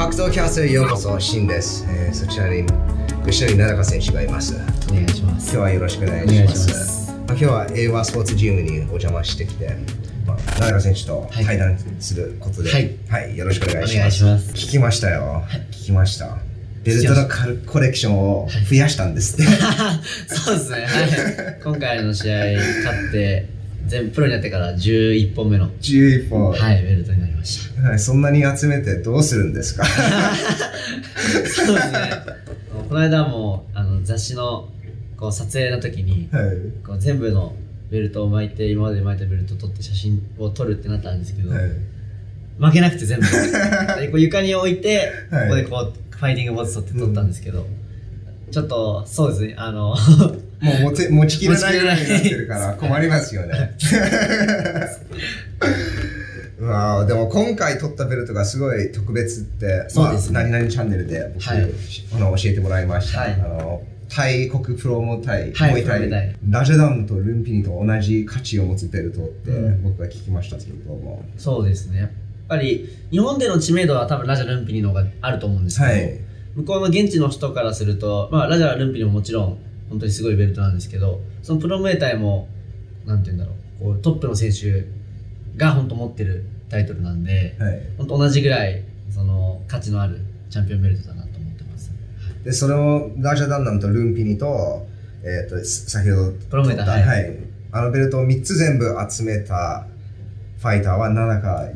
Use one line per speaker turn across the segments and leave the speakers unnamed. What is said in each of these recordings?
格闘キャストへようこそ、シンです。えーそちらに、後ろに奈良選手がいます。
お願いします
今日はよろしくお願いします。
ます
まあ今日は英和スポーツジムにお邪魔してきて、まあ、奈良選手と対談することで、
はい
よろしくお願いします。
お願いします
聞きましたよ。聞きました。ベルトのカルコレクションを増やしたんですって。
そうですねはい今回の試合勝って全部プロになってから11本目の
11本、
はいベルトになり
はいそんなに集めてどうするんですか？
そうですね。この間もあの雑誌のこう撮影の時に
はい。
こう全部のベルトを巻いて今まで巻いたベルトを取って写真を撮るってなったんですけど、
はい。
負けなくて全部。でこう床に置いて、
はい。
ここでこうファイティングポーズ取って撮ったんですけど、ちょっとそうですねあの
もう持て持ちきれないぐらいになってるから困りますよね。うわあでも今回取ったベルトがすごい特別って、
そうですね。
まあ、何々チャンネルで僕、
はい。
あの教えてもらいました。
はい。
あのタイ国プロモタイ、
はい
モイタイ。ラジャダムとルンピニと同じ価値を持つベルトって
うん。
僕が聞きましたけれども、
そうですね。やっぱり日本での知名度は多分ラジャルンピニの方があると思うんですけど、
はい。
向こうの現地の人からすると、まあ、ラジャルルンピニももちろん本当にすごいベルトなんですけどそのプロムエタイもなんて言うんだろうこうトップの選手が本当持ってるタイトルなんで
はい、
本当同じぐらいその価値のあるチャンピオンベルトだなと思ってます。
でそのラジャダンナムとルンピニと,、えー、と先ほど
プロメータはい。
はい、あのベルトを3つ全部集めたファイターは7か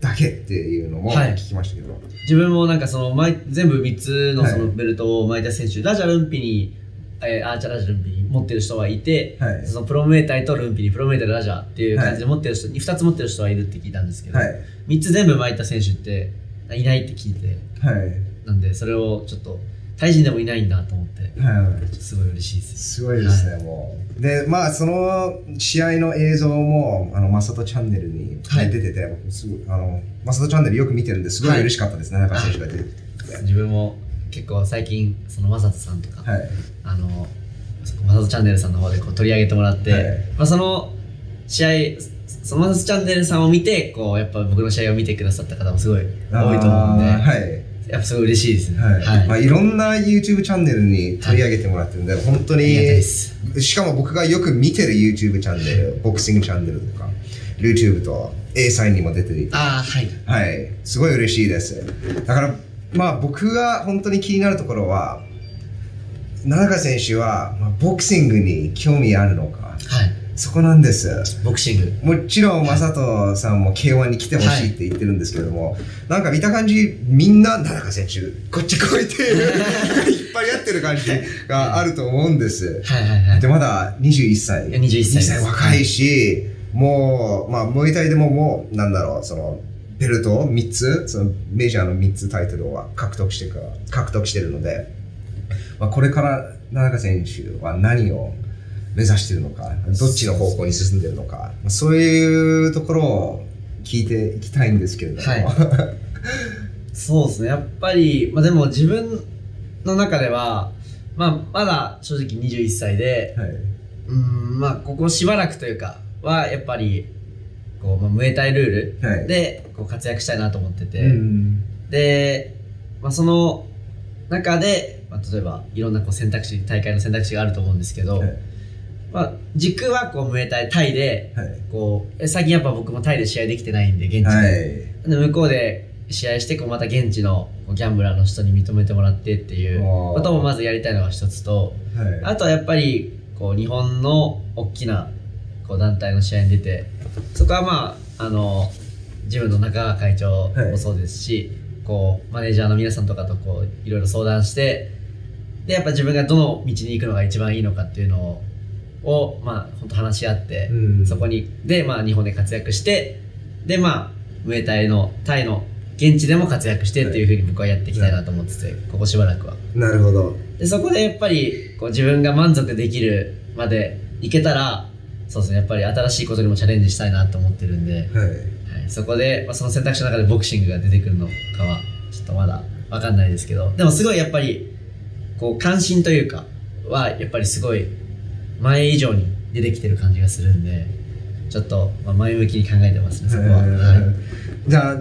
だけっていうのも
はい。
聞きましたけど、
自分もなんかその巻い全部3つのそ
はい。
のベルトを巻いた選手、ラジャルンピニ、えー、アーチャーラジャルンピニ持ってる人はいて、
はい。
そのプロメータイとルンピニプロメータイとラジャーっていう感じで持ってる人、に2つ持ってる人はいるって聞いたんですけど、
はい。
3つ全部巻いた選手っていないって聞いて
はい。
なんでそれをちょっと対人でもいないんだと思って
はい。
すごい嬉しいです
すごいですね、もう。で、まあ、その試合の映像も、あの、マサトチャンネルに
はい。
出てて、僕すごいあの、マサトチャンネルよく見てるんですごい嬉しかったですね、中選手が出てて。
自分も結構最近そのマサトさんとか、
はい。
あのそこマサトチャンネルさんの方でこう取り上げてもらって、
はい
まあ、その試合そのマサトチャンネルさんを見てこうやっぱ僕の試合を見てくださった方もすごい多いと思うんで、
はい。
やっぱすごい嬉しいですね
はい
はい、
まあ、いろんな YouTube チャンネルに取り上げてもらってるんで、本当
ありがたいで
に、
す
しかも僕がよく見てる YouTube チャンネル、ボクシングチャンネルとか、YouTube と A サインにも出てる。
ああはい
はい、すごい嬉しいです。だから、まあ僕が本当に気になるところは、奈良選手は、まあ、ボクシングに興味あるのか、
はい。
そこなんです。
ボクシング。
もちろん、正人さんも K1 に来てほしいって言ってるんですけども、なんか見た感じ、みんな、奈良選手、こっち来いっていう、引っ張り合ってる感じがあると思うんです。
はい。はい。はい。
で、まだ21歳。
いや21歳です。
若いし、もう、まあ、ムエタイでももう、なんだろう、その、ベルト？3つ、そのメジャーの3つタイトルは獲得してから、獲得してるので、まあ、これから田中選手は何を目指してるのか、どっちの方向に進んでるのか、まあそういうところを聞いていきたいんですけれども。
はそうですね。やっぱり、まあ、でも自分の中では、まあ、まだ正直21歳で
はい。
うんまあここしばらくというかはやっぱりこう、まあ、ムエタイルー
はい
ルでこう活躍したいなと思ってて、
うん
で、まあ、その中で、まあ、例えばいろんなこう選択肢大会の選択肢があると思うんですけど、
はい
まあ、軸はこうムエタイタイで
はい。
こうえ最近やっぱ僕もタイで試合できてないんで現地で,、
はい。
で向こうで試合してこうまた現地のギャンブラーの人に認めてもらってっていうこともまずやりたいのが一つと
はい。
あとはやっぱりこう日本の大きなこう団体の試合に出てそこはまああのジムの中川会長もそうですし、こうマネージャーの皆さんとかとこういろいろ相談してでやっぱ自分がどの道に行くのが一番いいのかっていうのををまあ本当話し合って、
うん
そこにでまあ日本で活躍してでまあムエタイのタイの現地でも活躍してっていうふうに僕はやっていきたいなと思ってて、ここしばらくは。
なるほど。
でそこでやっぱりこう自分が満足できるまでいけたらそうですね。やっぱり新しいことにもチャレンジしたいなと思ってるんで、はい、
はい。
そこで、まあ、その選択肢の中でボクシングが出てくるのかはちょっとまだ分かんないですけど。でもすごいやっぱりこう関心というかはやっぱりすごい前以上に出てきてる感じがするんでちょっと、まあ、前向きに考えてますねそこは、
えー。
はい。
じゃあ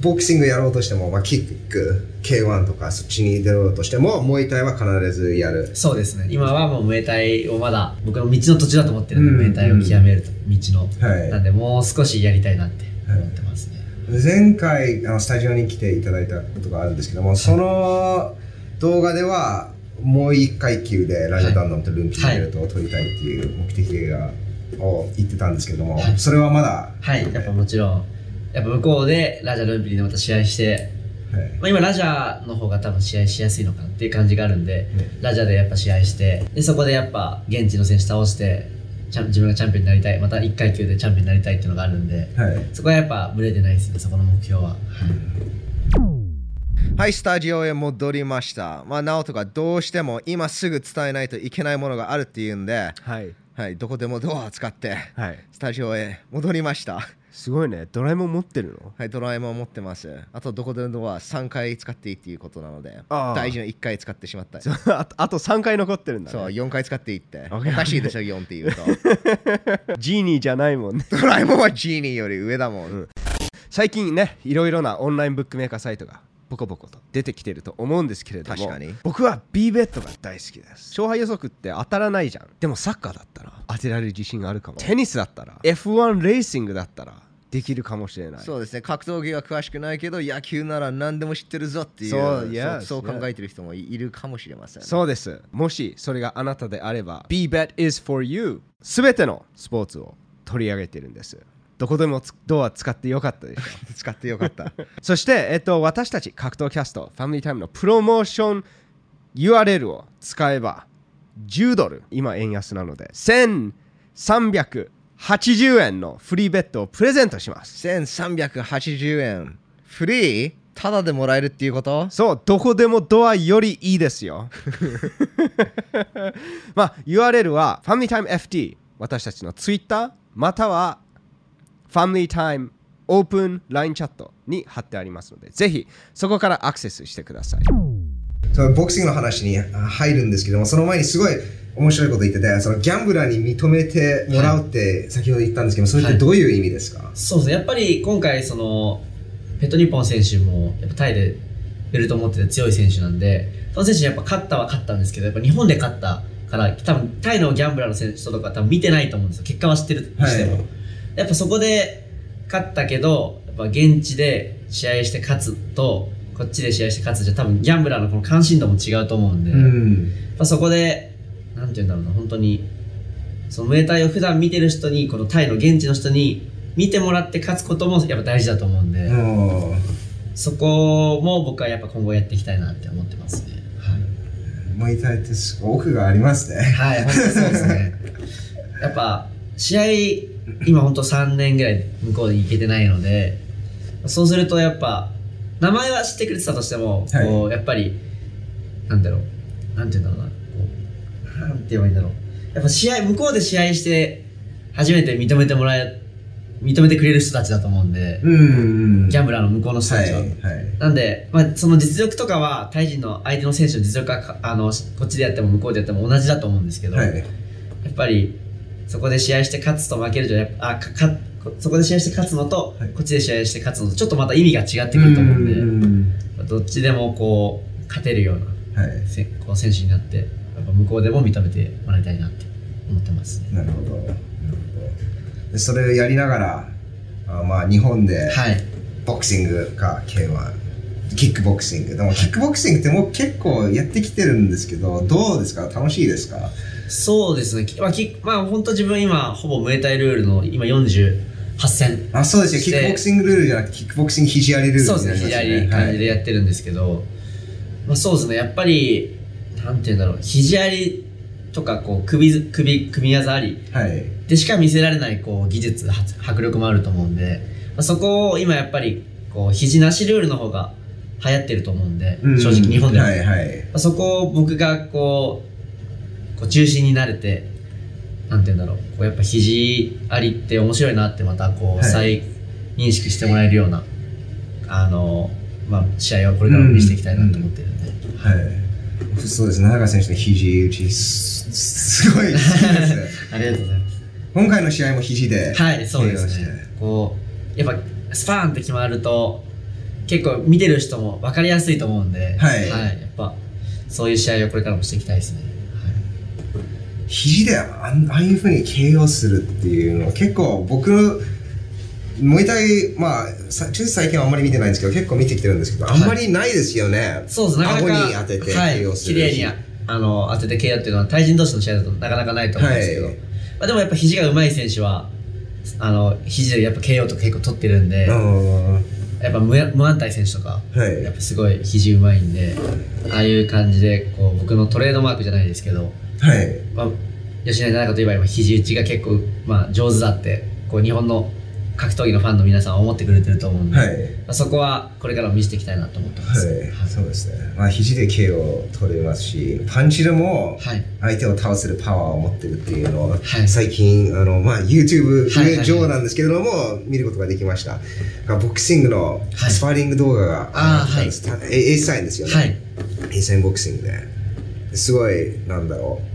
ボクシングやろうとしても、まあ、キック K1 とかそっちに出ようとしてもモイタイは必ずやる。
そうですね。今はもうムエタイをまだ僕の道の途中だと思ってるんで、
うん。
ムエタイを極めると道の、
はい。
なんでもう少しやりたいなって思ってますね、
前回あのスタジオに来ていただいたことがあるんですけどもその動画ではもう一階級でラジャダンノンとルンピーベルトを取りたいっていう目的が、を言ってたんですけども、
はい。
それはまだ
はい。やっぱもちろんやっぱ向こうでラジャルンピリでまた試合して
はい。
まあ、今ラジャーの方が多分試合しやすいのかなっていう感じがあるんで、ラジャーでやっぱ試合してでそこでやっぱ現地の選手倒して自分がチャンピオンになりたいまた1階級でチャンピオンになりたいっていうのがあるんで
はい。
そこはやっぱブレてないですねそこの目標は、はい
はい、スタジオへ戻りました。まあ、ナオトがどうしても今すぐ伝えないといけないものがあるっていうんで、
はい
はい、どこでもドアを使って、
はい
スタジオへ戻りました。
すごいねドラえもん持ってるの？
はい、ドラえもん持ってます。あと、どこでもドア3回使っていいっていうことなので、大事な1回使ってしまった。
あとあと3回残ってるんだ、ね、
そう、4回使っていいって。おかしいでしょ、4って言うと。
ジーニーじゃないもんね
ドラえもんはジーニーより上だもん。
うん最近ねいろいろなオンラインブックメーカーサイトがボコボコと出てきてると思うんですけれども僕は B ベットが大好きです。勝敗予測って当たらないじゃん。でもサッカーだったら当てられる自信があるかも。テニスだったら F1 レーシングだったらできるかもしれない。
そうですね、格闘技は詳しくないけど、野球なら何でも知ってるぞっていう、
そう
そそう考えてる人もいるかもしれません。
そうです。もしそれがあなたであれば BBET is for you すべてのスポーツを取り上げてるんですどこでもつドア使ってよかったでしょ
使ってよかった。
そして、えっと、私たち格闘キャスト、ファミリータイムのプロモーション URL を使えば10ドル、今円安なので、1380円のフリーベッドをプレゼントします。
1380円。フリー？ただでもらえるっていうこと？
そう、どこでもドアよりいいですよ。まあ、URL はファミリータイム FT、私たちの Twitter、またはファミリータイムオープン LINE チャットに貼ってありますので、ぜひそこからアクセスしてください。
そのボクシングの話にあ入るんですけども、その前にすごい面白いこと言ってて、そのギャンブラーに認めてもらうって先ほど言ったんですけど、それってどういう意味ですか、
そうですね。やっぱり今回そのペットニッポン選手もやっぱタイでベルトを持ってて強い選手なんでその選手にやっぱ勝ったは勝ったんですけどやっぱ日本で勝ったから多分タイのギャンブラーの選手とか多分見てないと思うんですよ。結果は知ってるとしても、
はい
やっぱそこで勝ったけどやっぱ現地で試合して勝つとこっちで試合して勝つじゃ多分ギャンブラーのこの関心度も違うと思うんで、やっ
ん。
ぱそこでなんて言うんだろうな本当にそのムエタイを普段見てる人にこのタイの現地の人に見てもらって勝つこともやっぱ大事だと思うんで、
も
そこも僕はやっぱ今後やっていきたいなって思ってますね
う、もう痛いって奥がありますね。
はい、そうですね。やっぱ、試合、今本当3年ぐらい向こうに行けてないので、そうするとやっぱ、名前は知ってくれてたとしても、
はい
こう、やっぱり、なんだろう、なんて言うんだろうな、こう、なんて言えばいいんだろう。やっぱ試合、向こうで試合して、初めて認めてもらえ、認めてくれる人たちだと思うんで、
うん。
ギャンブラーの向こうの人たちは。
はい。はい。
なんで、まあ、その実力とかは、タイ人の相手の選手の実力はかあのこっちでやっても向こうでやっても同じだと思うんですけど、
はい。
やっぱりそこで試合して勝つと負けるじゃあかそこで試合して勝つのと、
はい。
こっちで試合して勝つのとちょっとまた意味が違ってくると思うんで、どっちでもこう勝てるような
はい。
せこう選手になってやっぱ向こうでも認めてもらいたいなって思ってますね。
なるほど。なるほど。でそれをやりながら、あまあ日本で
はい。
ボクシングか K1、キックボクシング。でもキックボクシングってもう結構やってきてるんですけど、どうですか？楽しいですか？
そうですね、きまあ、きまあ、本当自分今ほぼムエタイルールの今48戦
あ、そうですよ。キックボクシングルールじゃなくて、キックボクシング肘割りルール
そうですね、肘あり感じでやってるんですけど、まあそうですね、やっぱり、なんて言うんだろう、肘ありとか、こう、首、首、組み技あり
はい。はい。
でしか見せられない、こう、技術、は迫力もあると思うんで、まあ、そこを今やっぱり、こう、肘なしルールの方が流行ってると思うんで、
うん
正直日本でも。
はいはい。
まあそこを僕がこう、こう中心になれて、なんて言うんだろう、こうやっぱ肘ありって面白いなってまたこう、
はい
再認識してもらえるような、あの、まあ試合をこれからも見せていきたいなと思ってるんで。
はい。そうですね。長川選手の肘打ち、すすごい好きです。
ありがとうございます。
今回の試合も肘で
はい、そうですね。こう、やっぱスパーンって決まると、結構見てる人も分かりやすいと思うんで、
はい
やっぱそういう試合をこれからもしていきたいですね。
肘であんああいうふうに KO するっていうのは結構僕のもう一回まあさちょっと最近はあんまり見てないんですけど結構見てきてるんですけどあんまりないですよね、
そうです、なかなか。
顎に当てて
はい
KO する。
綺麗にあの当てて KO っていうのは対人同士の試合だとなかなかないと思うんですけど、
はい。
まあ、でもやっぱ肘が上手い選手は、あの肘でやっぱ KO とか結構取ってるんで、
うん
やっぱ無無安泰選手とか、
はい。
やっぱすごい肘うまいんで、ああいう感じでこう僕のトレードマークじゃないですけど、
はい。
まあ、吉成中といえば今肘打ちが結構、まあ、上手だってこう日本の格闘技のファンの皆さんは思ってくれてると思うんで、
はい。
まあ、そこはこれからも見せていきたいなと思ってます。
はい、そうですね、まあ、肘で KO を取れますしパンチでも
はい。
相手を倒せるパワーを持ってるっていうのを、
はい。
最近あの、まあ、YouTube
はいはいはい。
上なんですけれども、見ることができました。ボクシングの
はい。
スパーリング動画が
あー
ったんです、たえ A サインですよね、
はい。
A サインボクシングで。すごいなんだろう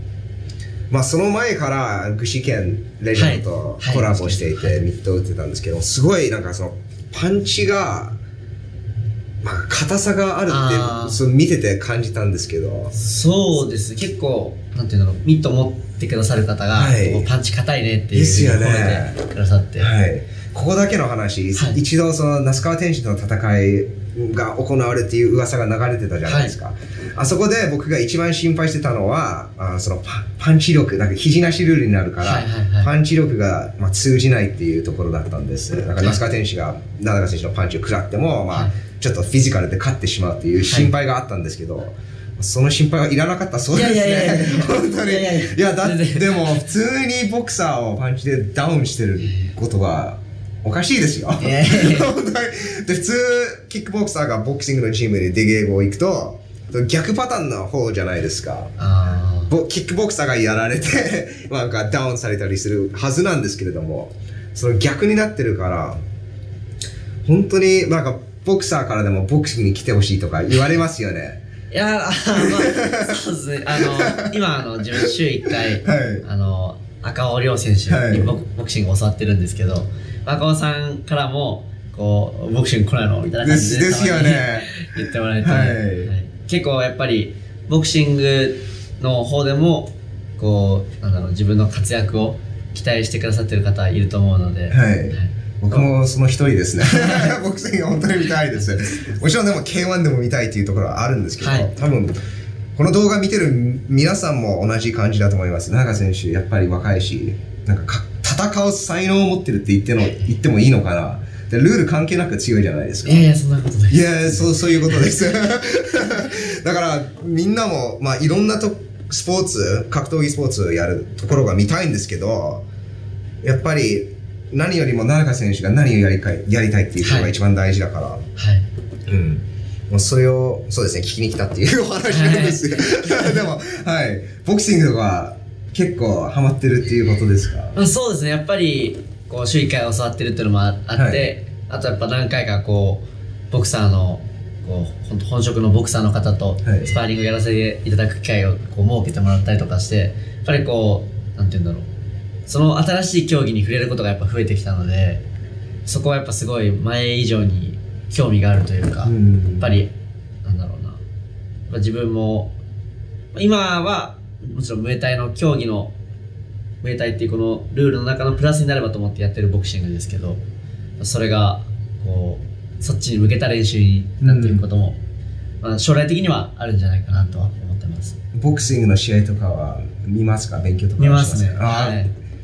まあその前から具志堅レジェンドと
はい。
コラボしていてミットを打ってたんですけどすごいなんかそのパンチがまあ硬さがあるってそう見てて感じたんですけど。
そうです。結構なんていうんだろうミット持ってくださる方が、
はい。
パンチ硬いねっていう
ですよね。
くださって、
はい、ここだけの話、
はい。
一度その那須川天心との戦いが行われていう噂が流れてたじゃないですか、あそこで僕が一番心配してたのはあそのパパンチ力なんか肘なしルールになるから、
はいはいはい。
パンチ力が、まあ、通じないっていうところだったんです。だから那須川天心が名高選手のパンチを食らっても、まあ
はい。
ちょっとフィジカルで勝ってしまうっていう心配があったんですけど、その心配はいらなかったそうですね。
いやいやいやいや。
本当に。
いや
だって、でも、普通にボクサーをパンチでダウンしてることは、おかしいですよ。で、普通、キックボクサーがボクシングのチームに出稽古行くと、逆パターンの方じゃないですか。キックボクサーがやられて、なんかダウンされたりするはずなんですけれども、その逆になってるから、本当になんかボクサーからでもボクシングに来てほしいとか言われますよね。
ー いやまあそうですねあの今あの自分週1回、
はい
あの赤尾亮選手にボ,、ボクシングを教わってるんですけど赤尾さんからもこうボクシング来ないのみたいな感じで
ですよね。
言ってもらえて、
はい。
結構やっぱりボクシングの方でもこうなんだろう自分の活躍を期待してくださってる方いると思うので、
はい。僕もその一人ですね。ボクシング本当に見たいです。もちろんでも K1 でも見たいっていうところはあるんですけど、
はい。
多分、この動画見てる皆さんも同じ感じだと思います。長選手、やっぱり若いし、なんかか戦う才能を持ってるって言っての言ってもいいのかな。でルール関係なく強いじゃないですか。
いやいやそんなことない
いやそうそういうことです。だからみんなも、まあ、いろんなとスポーツ格闘技スポーツをやるところが見たいんですけどやっぱり何よりも奈良選手が何をやりたいやりたいっていうのが一番大事だから、
はい。
うん。もうそれをそうですね聞きに来たっていうお話なんですよ、でもはい。ボクシングは結構ハマってるっていうことですか？
まあ、そうですね。やっぱりこう週1回教わってるっていうのもああって、
はい。
あとやっぱ何回かこうボクサーのこう本職のボクサーの方と
はい。
スパーリングやらせていただく機会をこう設けてもらったりとかしてやっぱりこうなんて言うんだろう。その新しい競技に触れることがやっぱ増えてきたのでそこはやっぱすごい前以上に興味があるというか、
うん。
やっぱりなんだろうな。自分も今はもちろんムエタイの競技のムエタイっていうこのルールの中のプラスになればと思ってやってるボクシングですけどそれがこうそっちに向けた練習になっていくことも、まあ、将来的にはあるんじゃないかなとは思ってます。
ボクシングの試合とかは見ますか？勉強とか
見ますね。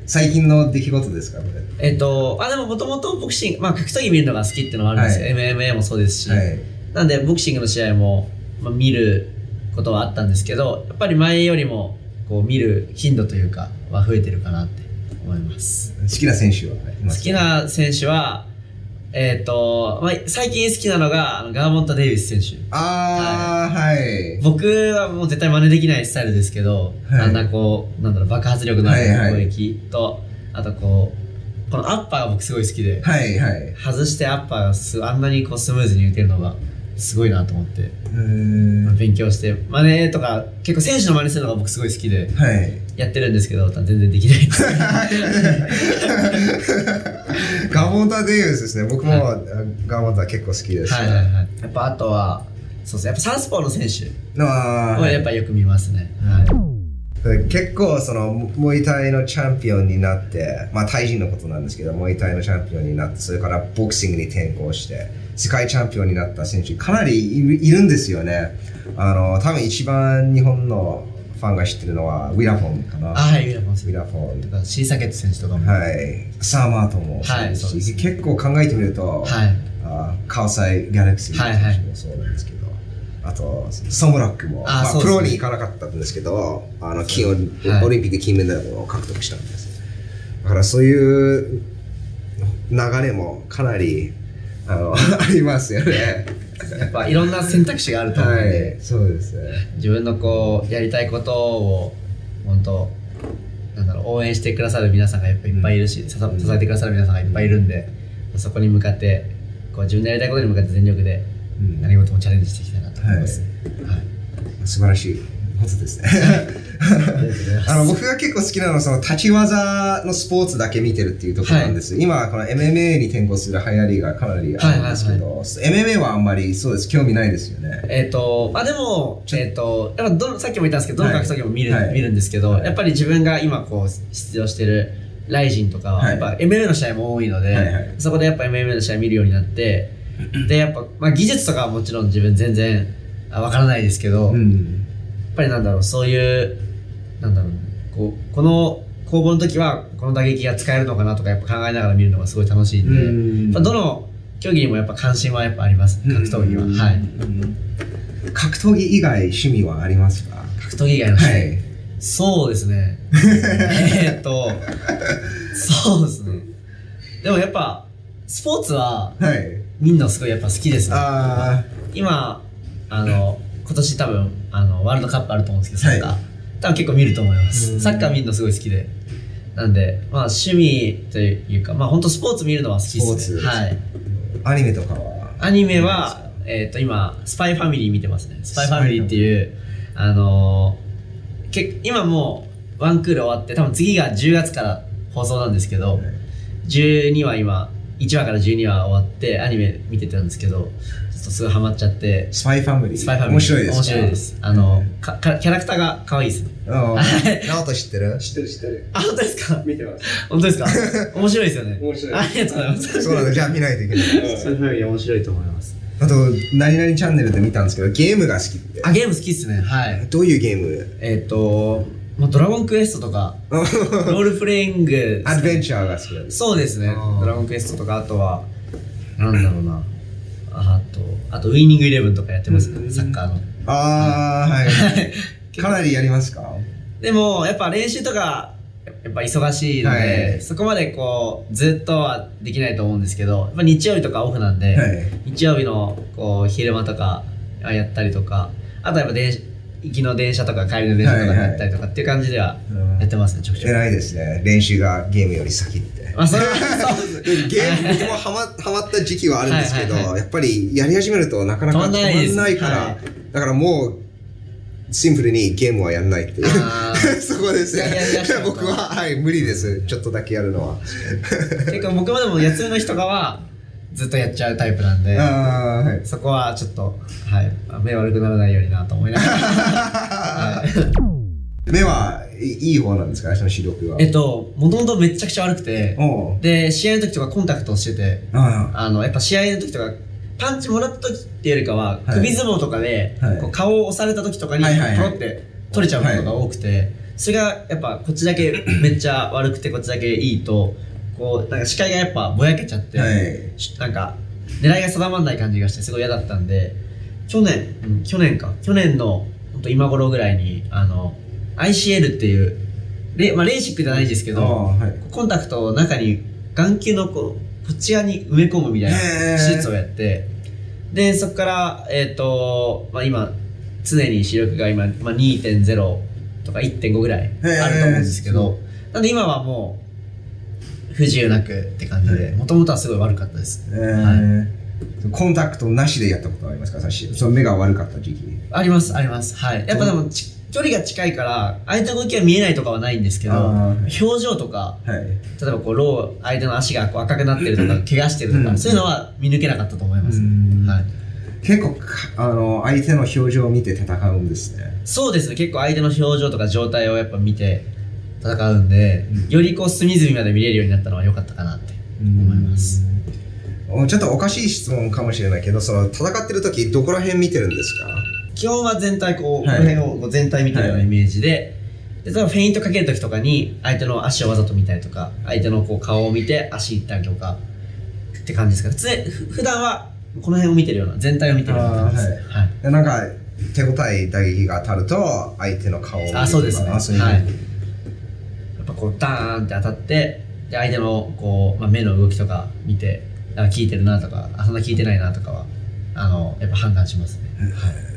最近の出来事ですか？これ。
えっ、とあでももともとボクシングまあ格闘技見るのが好きっていうのはあるんですよ、
はい。
MMA もそうですし、
はい。
なんでボクシングの試合も、まあ、見ることはあったんですけどやっぱり前よりもこう見る頻度というかは増えてるかなって思います。
好きな選手は
好きな選手はえっ、と、まあ、最近好きなのがガーモンタ・デイビス選手。
ああはい。
僕はもう絶対真似できないスタイルですけど、
はい。
あんなこうなんだろう爆発力のある
はいはい。
攻撃と、あとこうこのアッパーが僕すごい好きで、
はいはい。
外してアッパーがすあんなにこうスムーズに打てるのがすごいなと思って、
へー。
勉強して真似とか結構選手の真似するのが僕すごい好きで
はい。
やってるんですけど全然できない
ガモンタ・デイビスですね。僕も、
は
ガモンタ結構好きです。
はいはいはい。やっぱあとはそうですねやっぱサウスポーの選手をやっぱよく見ますね、はい、
結構そのモイタイのチャンピオンになってまあタイ人のことなんですけどモイタイのチャンピオンになってそれからボクシングに転向して世界チャンピオンになった選手かなりいるんですよね。あの多分一番日本のファンが知ってるのはウィラフォンかな。
あはいウィラフォン
ウ
選
ィラフォン。
手とかシーサケット選手とかも。はい、
はいサーマートも
はい
そう
です
結構考えてみると、あ関西ギャラクシー選手もそうなんですけど、あとソムラックもまあ、
あそうですね。
プロに行かなかったんですけどあの金オリ
はい。
オリンピック金メダルを獲得したんですだからそういう流れもかなりあの ありますよね。
やっぱいろんな選択肢があると思うん
は
で、
いそうですね。
自分のこうやりたいことを本当なんだろう応援してくださる皆さんがやっぱいっぱいいるし、支え支えてくださる皆さんがいっぱいいるんで、そこに向かってこう自分のやりたいことに向かって全力で
うん。
何事もチャレンジしていきたいなと思います。はい。
素晴らしいですね。あの僕が結構好きなのはその立ち技のスポーツだけ見てるっていうところなんです、今この MMA に転向する流行りがかなりあるんですけど、MMA はあんまりそうです。興味ないですよね。
えっ、と、まあでも、えっ、と、やっぱどの、さっきも言ったんですけど、どの格闘技も見る、
はい。
見るんですけど、
はい。
やっぱり自分が今こう、出場してるライジンとかは、
はい。
やっぱ MMA の試合も多いので、
はいはい。
そこでやっぱ MMA の試合見るようになって、で、やっぱ、まあ技術とかはもちろん自分全然あわからないですけど、
うん
ぱりなんだろう、そういう、なんだろう、こう、この攻防の時は、この打撃が使えるのかなとかやっぱ考えながら見るのがすごい楽しいんで、
うん。
やっぱどの競技にもやっぱ関心はやっぱあります、格闘技は。はい。
格闘技以外趣味はありますか
格闘技以外の試合、
はい
そうですね。えーっと、そうですね。でもやっぱ、スポーツは
はい
みん。なすごいやっぱ好きですね。
あ
今、あの、今年多分、あの、ワールドカップあると思うんですけど、サッカー。
は
多分結構見ると思いま
う
す。
ん
サッカー見るのすごい好きで。なんで、まあ趣味というか、まあ本当スポーツ見るのは好きですね。はい。
ーアニメとかは
アニメは、えっ、と、今、スパイファミリー見てますね。スパイファミリーっていう、あのーけ今もう、ワンクール終わって、多分次が10月から放送なんですけど、12話今、1話から12話終わって、アニメ見てたんですけど、とすごいハマっちゃって、
スパイファミリー
スパイファミリー。
面白いですか
面白いです。あの、かかキャラクターが可愛いですね。
うんナオト知ってる？
知ってる知ってる。
あ、本当ですか？
見てます。
本当ですか？面白いですよね。
面白い
ありがとうございます。
そうなんだじゃあ見ないといけない
スパイファミリー面白いと思います。
あと何々チャンネルで見たんですけどゲームが好きって
あ、ゲーム好きっすね。はい。
どういうゲーム？
えっ、と、もうドラゴンクエストとか、ロールプレイング、
アドベンチャーが好きなんです
そうですね。ドラゴンクエストとか、あとは、なんだろうな。あと、あと、ウィニングイレブンとかやってますね、サッカーの。
ああはい。かなりやりますか？
でも、やっぱ練習とか、やっぱ忙しいので、
はい。
そこまでこう、ずっとはできないと思うんですけど、や日曜日とかオフなんで、
はい。
日曜日のこう昼間とかやったりとか、あとはやっぱ電行きの電車とか帰りの電車とかでやったりとかっていう感じでは
うん
やってますね、ちょくちょく。
偉いですね。練習がゲームより先って
まあ、それはそうです。
ゲーム僕もハマハマった時期はあるんですけど、
はいはいは
やっぱりやり始めるとなかなか止まんないから、
はい。
だからもうシンプルにゲームはやんないっていう。そこですね
いやいやいや
僕ははい無理です。ちょっとだけやるのは。
結構僕もでも休みの日とかはずっとやっちゃうタイプなんで、
はい。
そこはちょっと、はい、目悪くならないようになと思いながら。はい。
目はいいい方なんですか？その視力は。
えっと、もともとめちゃくちゃ悪くて、で、試合の時とかコンタクトをしてて、
あ
あ。の、やっぱ試合の時とか、パンチもらった時っていうよりかは、
はい。
首相撲とかで、顔を押された時とかに、ポロって取れちゃうことが多くて、それがやっぱこっちだけ めっちゃ悪くて、こっちだけいいと、こう、なんか視界がやっぱぼやけちゃって、なんか、狙いが定まんない感じがして、すごい嫌だったんで、去年、うん去年か、去年の、今頃ぐらいに、あの、ICL っていう、レまあ、レーシックじゃないですけ
あ
ど、
ーはい。
コンタクトを中に眼球のこうこっち側に埋め込むみたいな手術をやってでそこからえっ、と、まあ、今常に視力が今、まあ、2.0とか1.5ぐらいあると思うんですけどなんで今はもう不自由なくって感じでもともとはすごい悪かったです、
コンタクトなしでやったことありますか？その目が悪かった時期。
あります、あります。はい。やっぱでも、ち距離が近いから、相手の動きは見えないとかはないんですけど、
あー
表情とか、
はい。
例えばこう、ロー、相手の足がこう赤くなってるとか、怪我してるとか、
うん
そういうのは見抜けなかったと思います。
うん
はい。
結構か、あの、相手の表情を見て戦うんですね。
そうですね、結構相手の表情とか状態をやっぱ見て戦うんで、よりこう、隅々まで見れるようになったのは良かったかなって思います。
うん。ちょっとおかしい質問かもしれないけど、その戦ってる時どこら辺見てるんですか？
基本は全体こう、
はい。
この辺をこう全体見てるようなイメージで、で例えばフェイントかける時とかに相手の足をわざと見たりとか相手のこう顔を見て足行ったりとかって感じですか普通ふ普段はこの辺を見てるような全体を見てるような感じです、
あー
はい。
でなんか、手応え打撃が当たると、相手の顔を見る
あそうですね。はい。やっぱこうダーンって当たってで相手のこう、まあ、目の動きとか見てあ効いてるなとかあそんな効いてないなとかはあのやっぱ判断しますね、
英和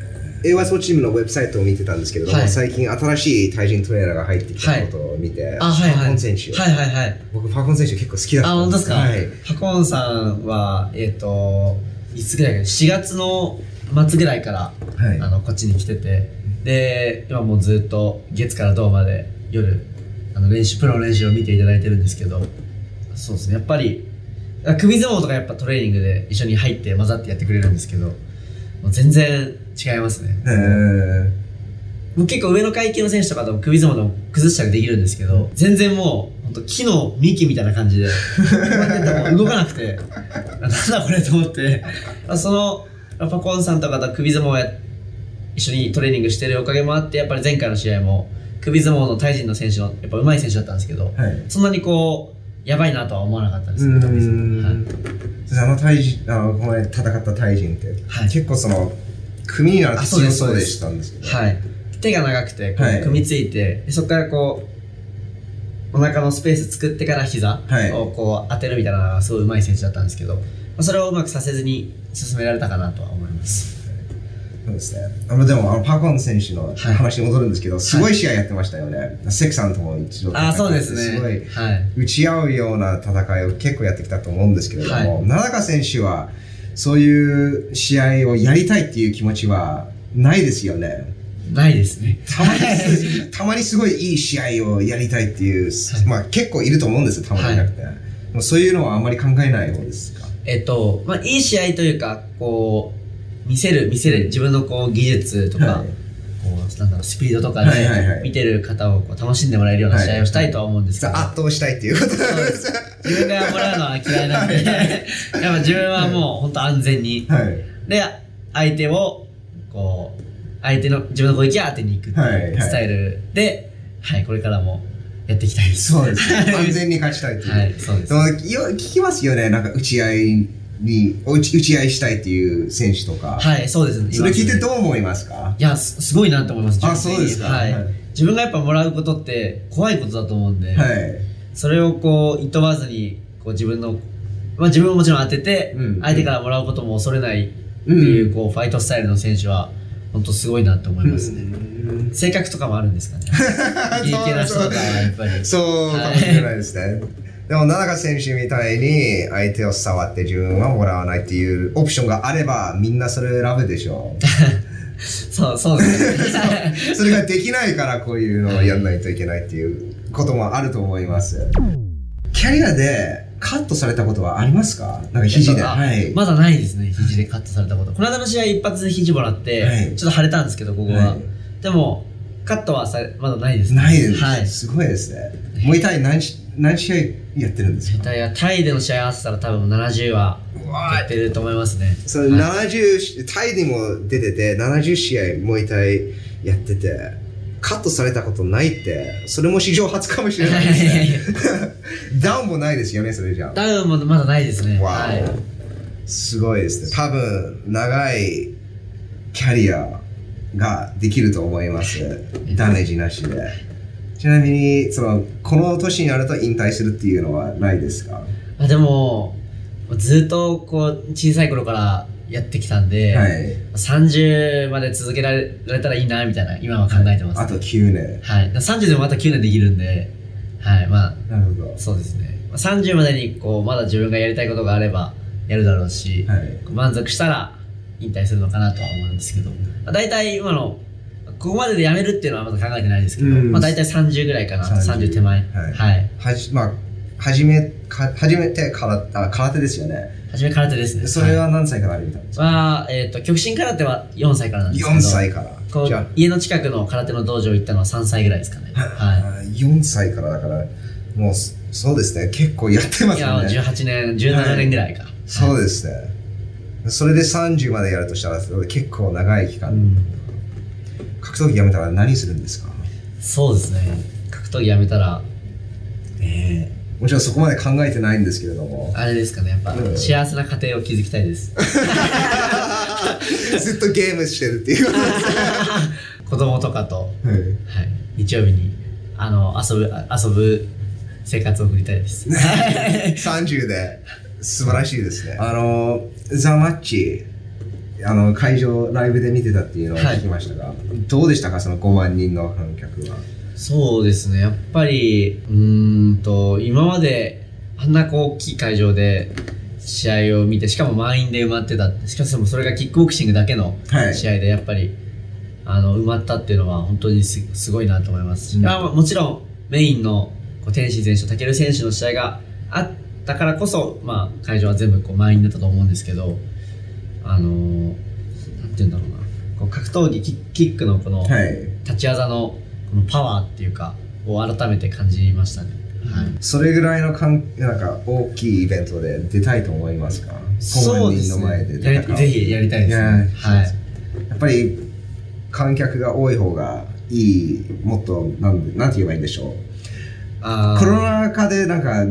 ソチームのウェブサイトを見てたんですけれども、
はい。
最近新しい対人トレーナーが入ってきたことを見て、
あはいはい。
ファコン選手、
はいはいはい。
僕ファコン選手結構好きだった
あ、本当ですか、
はい、
ハコンさんは、えっ、と、いつぐらいかな ?4 月の末ぐらいから、
はい。
あのこっちに来てて、で、今もうずっと月から銅まで夜、あの練習、プロの練習を見ていただいてるんですけど、そうですね、やっぱり、あ首相撲とかやっぱトレーニングで一緒に入って混ざってやってくれるんですけど、もう全然違いますね。
えー。
もう結構上の階級の選手とかでも首相撲でも崩したりできるんですけど、全然もう、本当木の幹みたいな感じで、こうやってても動かなくて、なんだこれと思って、あその、パコンさんとかと首相撲や一緒にトレーニングしてるおかげもあって、やっぱり前回の試合も、首相撲のタイ人の選手の、やっぱ上手い選手だったんですけど、
はい。
そんなにこう、やばいなとは思わなかったです
う
ね、特に
ん、
は。い
あの対人あのこの前戦った対人って、
はい。
結構その組になる強そうでしたんですけど。
はい、手が長くてこう、
はい。
組みついてでそこからこうお腹のスペース作ってから膝
はい。
をこう当てるみたいなのがすごい上手い選手だったんですけど、まあ、それをうまくさせずに進められたかなとは思います。
そうですね。あのでもあのパーコン選手の
はい。
話に戻るんですけど、すごい試合やってましたよね。セクさんとも一度
ああそうですね。
すごい
はい。
打ち合うような戦いを結構やってきたと思うんですけれども、
は
奈良選手はそういう試合をやりたいっていう気持ちはないですよね。
ないですね
たまにす たまにすごいいい試合をやりたいっていう、まあ結構いると思うんですよ、たまにいなくて。でもそういうのはあんまり考えない方ですか？
えっとまあいい試合というかこう見せる見せる自分のこう技術とか、
はい
こうなんだろうスピードとか
はいはいはい。
で見てる方をこう楽しんでもらえるような試合をしたいとは思うんですけど、
圧倒したいっていうことで。す。
自分がもらうのは嫌いなんで。やっぱ自分はもう本当安全に。
はい。
で相手をこう相手の自分の攻撃を当てに行くって
はいはい。
いうスタイルで、はいこれからもやっていきたいです。
そうですね。安全に勝ちたいっていう。
はいそうです。
聞きますよね、なんか打ち合いに、お打ち打ち合いしたいっていう選手とか。
はいそうですね。
それ聞いて
う
どう思いますか？
いやすすごいなと思います
あそうですか。
はい。
はい。
自分がやっぱもらうことって怖いことだと思うんで、
はい。
それをこういとわずにこう自分の、まあ、自分ももちろん当てて、
うん。
相手からもらうことも恐れないっていう,、こうファイトスタイルの選手は本当すごいなと思いますね、性格とかもあるんですかね。
そうかもしれないですね。でも、奈良選手みたいに相手を触って自分はもらわないっていうオプションがあれば、みんなそれを選ぶでしょ
そうそうですね
う。それができないからこういうのをやんないといけないっていうこともあると思います。キャリアでカットされたことはありますか？なんか肘で。
あ
はい。
まだないですね肘でカットされたことこの間の試合一発で肘もらって、
はい
ちょっと腫れたんですけどここは、
はい
でもカットはされまだないですね
ないです、
はい
すごいですね。もう一体何し何試合やってるんですか？
タイはタイでの試合合わせたら多分70はやってると思いますね
その70、タイにも出てて、70試合もう一体やってて、カットされたことないって、それも史上初かもしれないですね。ダウンもないですよね、それじゃあ。
ダウンもまだないですね
わ
はい
おすごいですね。多分、長いキャリアができると思います。ダメージなしで。ちなみに、その、この年になると引退するっていうのはないですか？
あでもずっとこう小さい頃からやってきたんで、
はい。
30まで続けられたらいいなみたいな今は考えてます、
あと9年。
はい、30でもまた9年できるんで、はい、まあ、
なるほど。
そうですね。まあ30までに、こう、まだ自分がやりたいことがあれば、やるだろうし、
はい
満足したら引退するのかなとは思うんですけど、まあ、大体今のここまでで辞めるっていうのはまだ考えてないですけど、
うん。
まあ、大体30ぐらいかな
30
30, 手前。
はい。
はい。
はじまあ初めか初めてからあ空手ですよね。
初め空手ですね。
それは何歳から始めたんですか、
は、えっ、と極真空手は4歳からなんですけど。
4歳から。
こう家の近くの空手の道場行ったのは3歳ぐらいですかね。
あ、
は
4歳からだからもうそそうですね。結構やってま
いいや
すよね
18年17年ぐらいか、
そうですね、それで30までやるとしたら結構長い期間、
うん
格闘技やめたら何するんですか？
そうですね。格闘技やめたら。え
もちろんそこまで考えてないんですけれども。
ー、あれですかね。やっぱ、
うん。
幸せな家庭を築きたいです。
ずっとゲームしてるっていう。
子供とかと、
ねはい。
はい、日曜日にあの遊ぶあ遊ぶ生活を送りたいです。
30で。素晴らしいですね。あの、ザ・マッチ、あの会場ライブで見てたっていうのを聞きましたが、どうでしたか、その5万人の観客は。
そうですね。やっぱりうーんと今まであんなこう大きい会場で試合を見てしかも満員で埋まってた。しかもそれがキックボクシングだけの
はい。
試合でやっぱり、あの埋まったっていうのは本当にすすごいなと思います。し、
うん。
あもちろんメインのこう天心選手と武尊選手の試合があったからこそ、まあ、会場は全部こう満員だったと思うんですけどあのーなんて言うんだろうなこう格闘技キキックのこの、
はい。
立ち技のこのパワーっていうかを改めて感じましたね。はい。
それぐらいのかんなんか大きいイベントで出たいと思いますか ?5 万人の前で
や
戦う
りぜひやりたいですね。はい。
やっぱり観客が多い方がいい、もっと、なんなんて言えばいいんでしょう。
あー
コロナ禍でなんか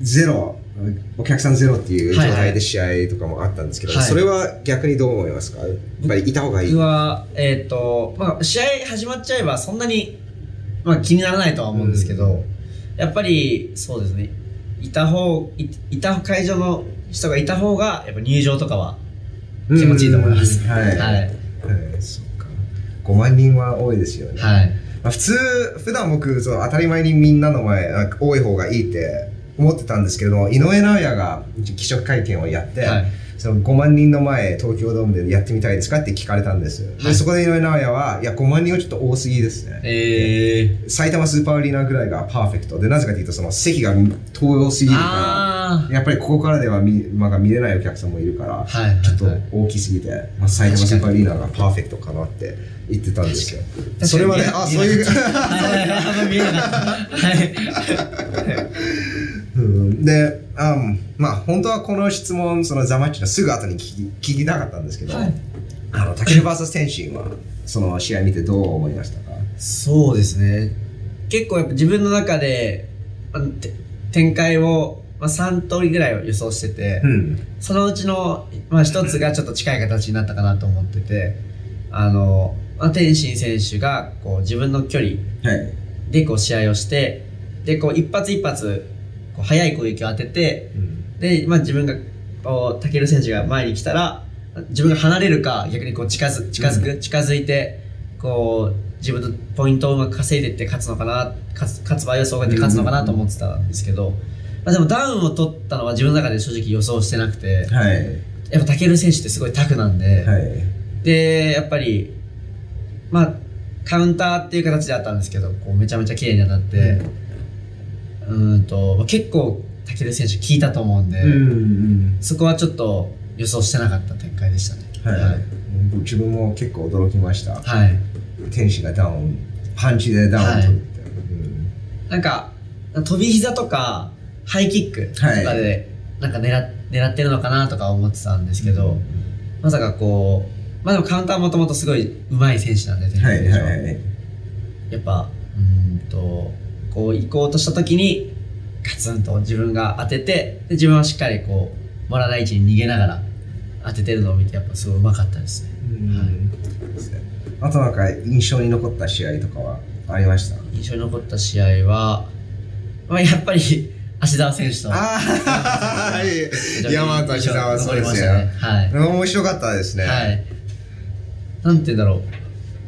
ゼロお客さんゼロっていう状
はいはい
態で試合とかもあったんですけど、
はい
それは逆にどう思いますか？やっぱりいた方がいい。
僕はえっ、とまあ試合始まっちゃえばそんなにまあ気にならないとは思うんですけど、やっぱりそうですね。いた方いいた会場の人がいた方がやっぱ入場とかは気持ちいいと思います。
うん。はい、
はい。
はい。そっか。5万人は多いですよね、
はい。
まあ、普通普段僕その当たり前にみんなの前多い方がいいって思ってたんですけれども井上尚弥が記者会見をやって、
はい。
その5万人の前東京ドームでやってみたいですかって聞かれたんです、
はい。
でそこで井上尚弥はいや5万人はちょっと多すぎですね。
えー、
埼玉スーパーアリーナぐらいがパーフェクトでなぜかというとその席が遠すぎるか
あ
らやっぱりここからでは見,、まあ、見れないお客さんもいるから、
はい
ちょっと大きすぎて、まあ、埼玉スーパーアリーナがパーフェクトかなって言ってたんですよ。それはねあそういう
はい
であまあ本当はこの質問そのザマッチのすぐ後に聞き聞きたかったんですけど、
はい。
あのタケル VS 天心はその試合見てどう思いましたか？
そうですね。結構やっぱ自分の中で、まあて展開を、まあ、3通りぐらいを予想してて、
ん。
そのうちの、まあ、1つがちょっと近い形になったかなと思っててあの、まあ、天心選手がこう自分の距離
はい。
でこう試合をしてでこう一発一発こう速い攻撃を当ててで、まあ、自分がこう武選手が前に来たら自分が離れるか逆にこう近づ近づく、近づいてこう自分のポイントをうまく稼いでいって勝つのかな勝つ勝つ場合はそうやって勝つのかなと思ってたんですけど、まあ、でもダウンを取ったのは自分の中で正直予想してなくて
はい。
やっぱ武選手ってすごいタフなんで、
はい。
でやっぱりまあカウンターっていう形であったんですけどこうめちゃめちゃ綺麗に当たってうーんとまあ結構武選手効いたと思うんで、
うん
そこはちょっと予想してなかった展開でしたね。
はい、自分も結構驚きました。
はい。
天使がダウンパンチでダウン取るって、
なんか、飛び膝とか、ハイキックとかで、なんか狙っ狙ってるのかなとか思ってたんですけど、まさかこう、まあでもカウンターもともとすごい上手い選手なんで、天
はい
は
はい。は。い
やっぱ、うーんと、こう行こうとした時に、ガツンと自分が当てて、で自分はしっかりこう、もらない位置に逃げながら当ててるのを見て、やっぱすごい上手かったですね。
あとなんか印象に残った試合とかはありました？
印象に残った試合は、まあ、やっぱり芦澤選手と
ああは い。山田久はそうです
ね。はい、
面白かったですね。
はい、なんて言うんだろう。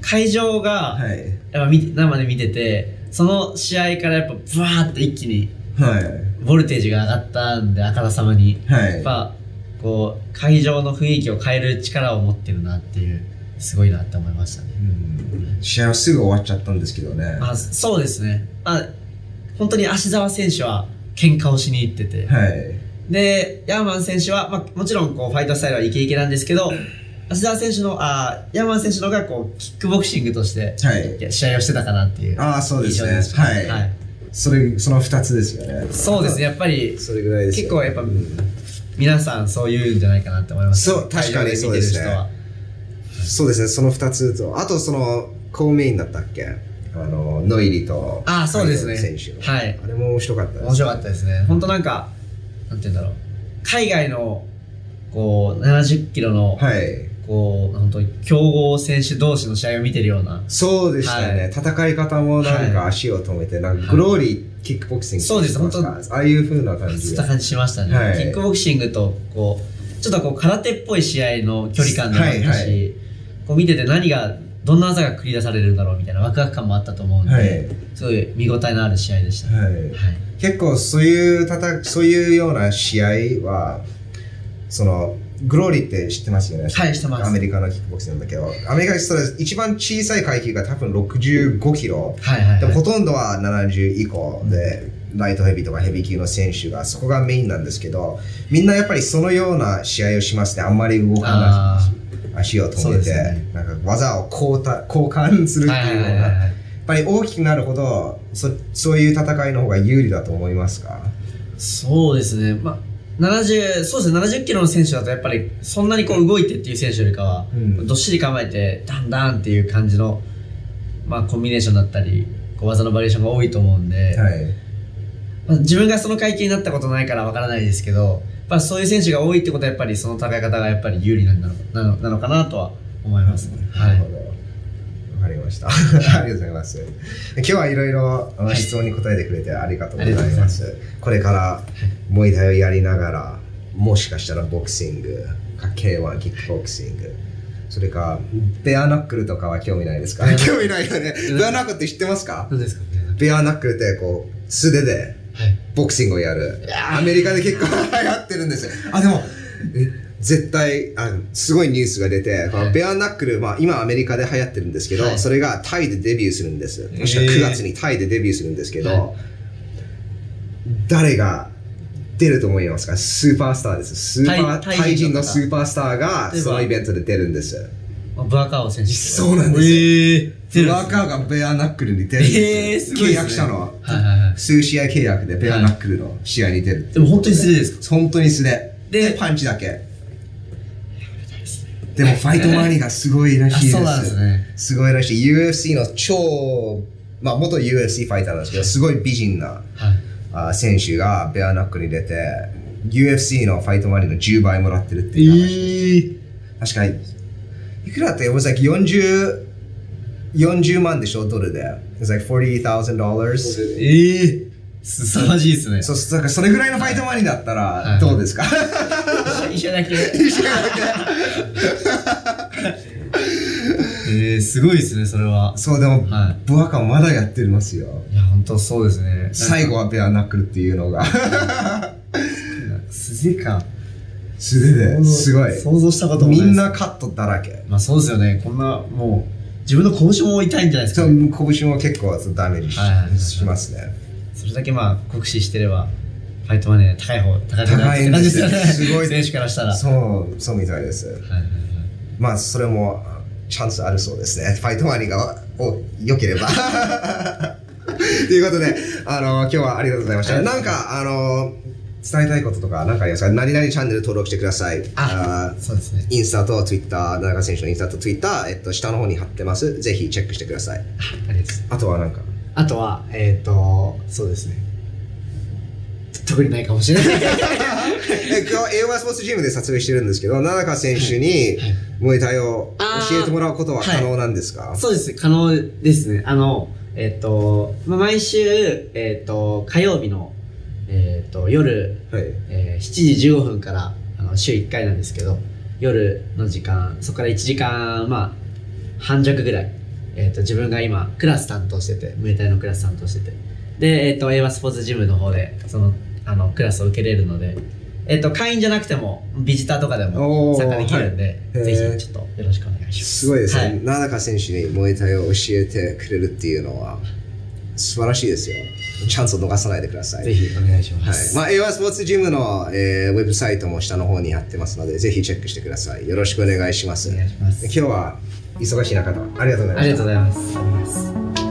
会場が
はい。
やっぱ生で見ててその試合からやっぱブワーって一気に
はい。
ボルテージが上がったんであからさまに。
はい。
やっぱこう会場の雰囲気を変える力を持ってるなっていうすごいなって思いましたね。
うん。試合はすぐ終わっちゃったんですけどね。
あそうですね。あ本当に芦澤選手は喧嘩をしに行ってて、
はい。
でヤーマン選手は、まあ、もちろんこうファイトスタイルはイケイケなんですけど芦澤選手のあヤーマン選手の方がこうキックボクシングとして、
はい。
試合をしてたかなっていう
ああ、そうですね。はい。
はい、
それ、その二つですよね。
そうですね。やっぱり
それぐらいですよ。
結構やっぱ
うん。
皆さんそう言うんじゃないかなって思います、
そう確かにそうですね。そうですね、その二つと、あとその、コーメインだったっけ？あの、ノイリと、
あーそうですね。
選手の。
はい。
あれも面白かったです。
面白かったですね。本当なんかなんて言うんだろう。海外のこう70キロの、
はい。
こう本当に強豪選手同士の試合を見てるような。
そうでしたよね、
はい。
戦い方もなんか
はい。
足を止めて、なんかグローリーキックボクシング
そうです。
してましたああいう風な感じで
そういった感じしましたね、
はい。
キックボクシングとこうちょっとこう空手っぽい試合の距離感でもあったし、
はい。はい
こう見てて何がどんな技が繰り出されるんだろうみたいなワクワク感もあったと思うんで、
はい。
すごい見応えのある試合でした、ね。
はい。
はい。
結構そういうたたそういうような試合はそのグローリーって知ってますよね？
はい知ってます。
アメリカのキックボクシングなんだけど。アメリカでそれ一番小さい階級が多分65キロ。
はいはい
でも
はい
ほとんどは70以降で、ライトヘビーとかヘビー級の選手がそこがメインなんですけどみんなやっぱりそのような試合をしますねあんまり動か
あ
ない足を止めて、
ね。
なんか技を交代交換するっていうのが、
はいはいはいはい。
やっぱり大きくなるほどそそういう戦いの方が有利だと思いますか？
そうですね、まあ、70そうですね70キロの選手だとやっぱりそんなにこう動いてっていう選手よりかは、
うん
どっしり構えてダンダンっていう感じの、まあ、コンビネーションだったりこう技のバリエーションが多いと思うんで、
はい
まあ、自分がその階級になったことないからわからないですけどやっぱそういう選手が多いってことはやっぱりその戦い方がやっぱり有利なんだろうなのなのかなとは思いますね。はい
なるほど。わかりました。ありがとうございます。今日はいろいろ質問に答えてくれてありがとうござい
ありがとうござい。
ま。
ます
これから、モイタイをやりながら、もしかしたらボクシング、か K1、キックボクシング、それか、ベアナックルとかは興味ないですか？興味ないよね。ベアナックルって知ってますか？
どうですか？
ベアナックルってこう、素手で
はい。
ボクシングをやる。
い。やー
アメリカで結構流行ってるんですよ。あでもえ絶対あすごいニュースが出て、このベアナックル、まあ、今アメリカで流行ってるんですけど、
はい。
それがタイでデビューするんです。確か
へー
9月にタイでデビューするんですけど、
は
誰が出ると思いますか？スーパースターです。スーパー
タイ
タイ人の
タイ人の方
スーパースターが
例えば。
そのイベントで出るんです。
まあブアカオ選手
そうなんですよ。
えー、出るんです
ワーカーがベアナックルに出るんです。よ、
えーすごいですね。
契約したのは、
はいはいはい。
数試合契約でベアナックルの試合に出る、
でも本当に素手ですか？
本当に素手。
で
でパンチだけでもファイトマネーがすごいらしいです。
あそうなんですね。
すごいらしい。UFC の超まあ元 UFC ファイターなんですけどすごい美人な
はい。
あ選手がベアナックルに出て UFC のファイトマネーの10倍もらってるっていう話、確かにいくらだって it was like 40 40万でしょドルで。It was like $40,000
ええすさまじいですね。
そうだからそれぐらいのファイトマネーだった
はい。
らどうですか、
一緒だけ。えー、すごいですねそれは。
そうでも、
は
ブアカまだやってますよ。
いや本当そうですね。
最後はベアナックルっていうのが。
素手か
素手ですごい。
想像したこともない
みんなカットだらけ。
まあそうですよね。こんなもう自分の拳も痛いんじゃないです
そ
か、
う拳も結構ダメージし,、
はいはいはいはい。
ますね。
それだけまあ酷使してればファイトマネー。高い方高くなる
高いんです。よ
って感じ
すごい
選手からしたら。はい
そうそうみたいです。
はいはい
まあそれもチャンスあるそうですね。ファイトマニーがお良ければ。ということであの今日はありがとうございました。なんかあの伝えたいこととか何かありますか？何々チャンネル登録してください。
あ
あ
そうですね。
インスタとツイッター、田中選手のインスタとツイッター、えっと、下の方に貼ってます。ぜひチェックしてください。
ありがとうございます。
あとはなんか？
あとはえっ、ー、とそうですね特にないかもしれない。
え今日、エオワスポーツジムで撮影してるんですけど、田中選手に
はい
ムエタイを教えてもらうことは可能なんですか、
そうです。可能ですね。あのえっ、と、まあ、毎週えっ、と火曜日のえっ、と夜
はい。
えー7時15分からあの週1回なんですけど夜の時間そこから1時間まあ半弱ぐらい、えー、と自分が今クラス担当しててムエタイのクラス担当してて。で、えー、と英和スポーツジムの方でそのあのクラスを受けれるのでえっと、会員じゃなくても、ビジターとかでも参加できるんで、
はい
ぜひちょっとよろしくお願いします。
すごいですね。
はい
名中選手にモエタイを教えてくれるっていうのは素晴らしいですよ。チャンスを逃さないでください。
ぜひお願いしま
はい。
す。
まあ、エアスポーツジムの、えーウェブサイトも下の方に貼ってますので、ぜひチェックしてください。よろしくお願いします。
お願いします
今日は忙しい中、ありがとうございました。
ありがとうございます。